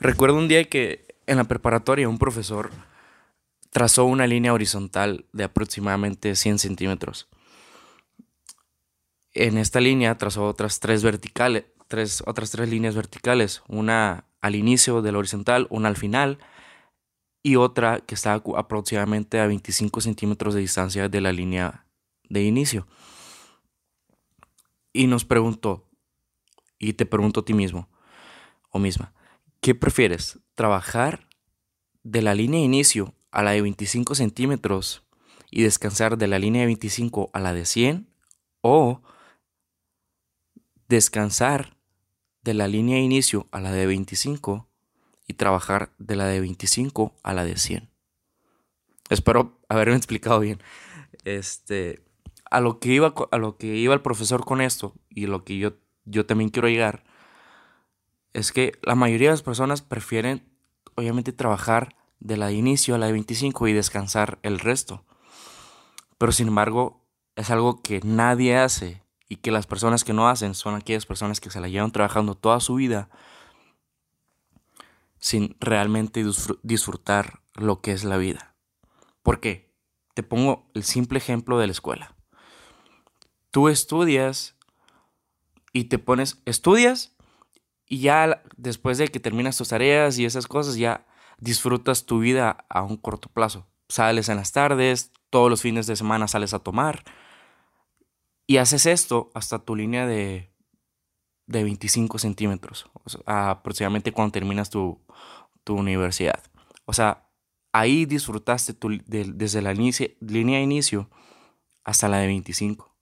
Recuerdo un día que en la preparatoria un profesor trazó una línea horizontal de aproximadamente 100 centímetros. En esta línea trazó otras tres verticales, tres, otras tres líneas verticales, una al inicio de la horizontal, una al final y otra que estaba aproximadamente a 25 centímetros de distancia de la línea de inicio. Y nos preguntó, y te pregunto a ti mismo o misma, ¿qué prefieres? ¿Trabajar de la línea de inicio a la de 25 centímetros y descansar de la línea de 25 a la de 100 o descansar de la línea de inicio a la de 25 y trabajar de la de 25 a la de 100. Espero haberme explicado bien. Este, a lo que iba, a lo que iba el profesor con esto y lo que yo, yo también quiero llegar es que la mayoría de las personas prefieren obviamente trabajar de la de inicio a la de 25 y descansar el resto. Pero sin embargo, es algo que nadie hace y que las personas que no hacen son aquellas personas que se la llevan trabajando toda su vida sin realmente disfrutar lo que es la vida. ¿Por qué? Te pongo el simple ejemplo de la escuela. Tú estudias y te pones, estudias y ya después de que terminas tus tareas y esas cosas, ya disfrutas tu vida a un corto plazo. Sales en las tardes, todos los fines de semana sales a tomar y haces esto hasta tu línea de, de 25 centímetros, aproximadamente cuando terminas tu, universidad. O sea, ahí disfrutaste desde la línea de inicio hasta la de 25.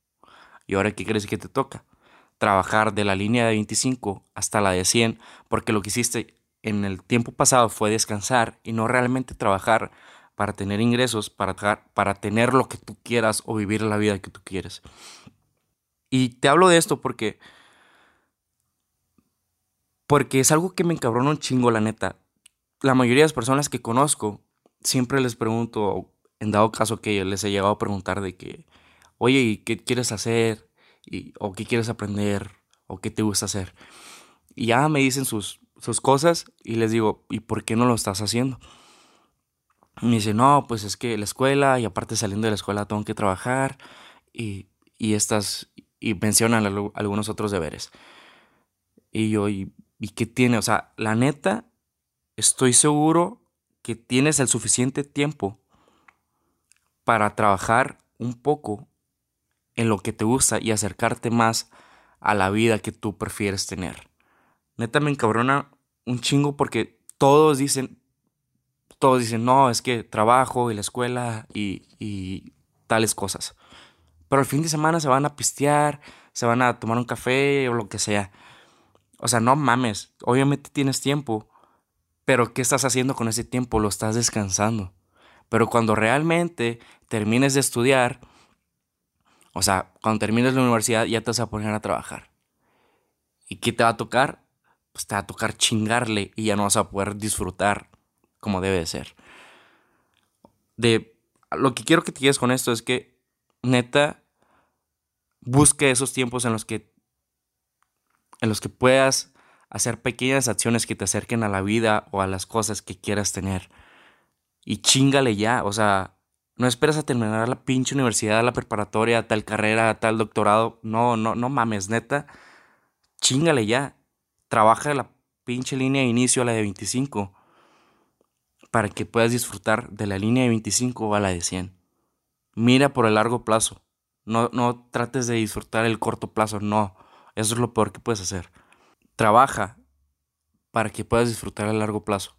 ¿Y ahora qué crees que te toca? Trabajar de la línea de 25 hasta la de 100, porque lo que hiciste en el tiempo pasado fue descansar y no realmente trabajar para tener ingresos, para, para tener lo que tú quieras o vivir la vida que tú quieres. Y te hablo de esto porque, porque es algo que me encabrona un chingo, la neta. La mayoría de las personas que conozco, siempre les pregunto, en dado caso que les he llegado a preguntar de que, oye, ¿y qué quieres hacer? Y, ¿O qué quieres aprender? ¿O qué te gusta hacer? Y ya me dicen sus, sus cosas y les digo, ¿y por qué no lo estás haciendo? me dice, no, pues es que la escuela y aparte saliendo de la escuela tengo que trabajar y, y estas, y mencionan algunos otros deberes. Y yo, ¿y, ¿y qué tiene? O sea, la neta, estoy seguro que tienes el suficiente tiempo para trabajar un poco en lo que te gusta y acercarte más a la vida que tú prefieres tener neta me encabrona un chingo porque todos dicen, todos dicen, no, es que trabajo y la escuela y, y tales cosas. Pero el fin de semana se van a pistear, se van a tomar un café o lo que sea. O sea, no mames, obviamente tienes tiempo, pero ¿qué estás haciendo con ese tiempo? Lo estás descansando. Pero cuando realmente termines de estudiar, o sea, cuando termines la universidad ya te vas a poner a trabajar. ¿Y qué te va a tocar? pues te va a tocar chingarle y ya no vas a poder disfrutar como debe de ser. De lo que quiero que te quedes con esto es que neta busque esos tiempos en los que en los que puedas hacer pequeñas acciones que te acerquen a la vida o a las cosas que quieras tener. Y chingale ya, o sea, no esperas a terminar la pinche universidad, la preparatoria, tal carrera, tal doctorado. No, no, no mames, neta. Chingale ya trabaja la pinche línea de inicio a la de 25 para que puedas disfrutar de la línea de 25 a la de 100. Mira por el largo plazo. No, no trates de disfrutar el corto plazo, no. Eso es lo peor que puedes hacer. Trabaja para que puedas disfrutar el largo plazo.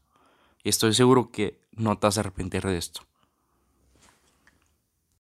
Y estoy seguro que no te vas a arrepentir de esto.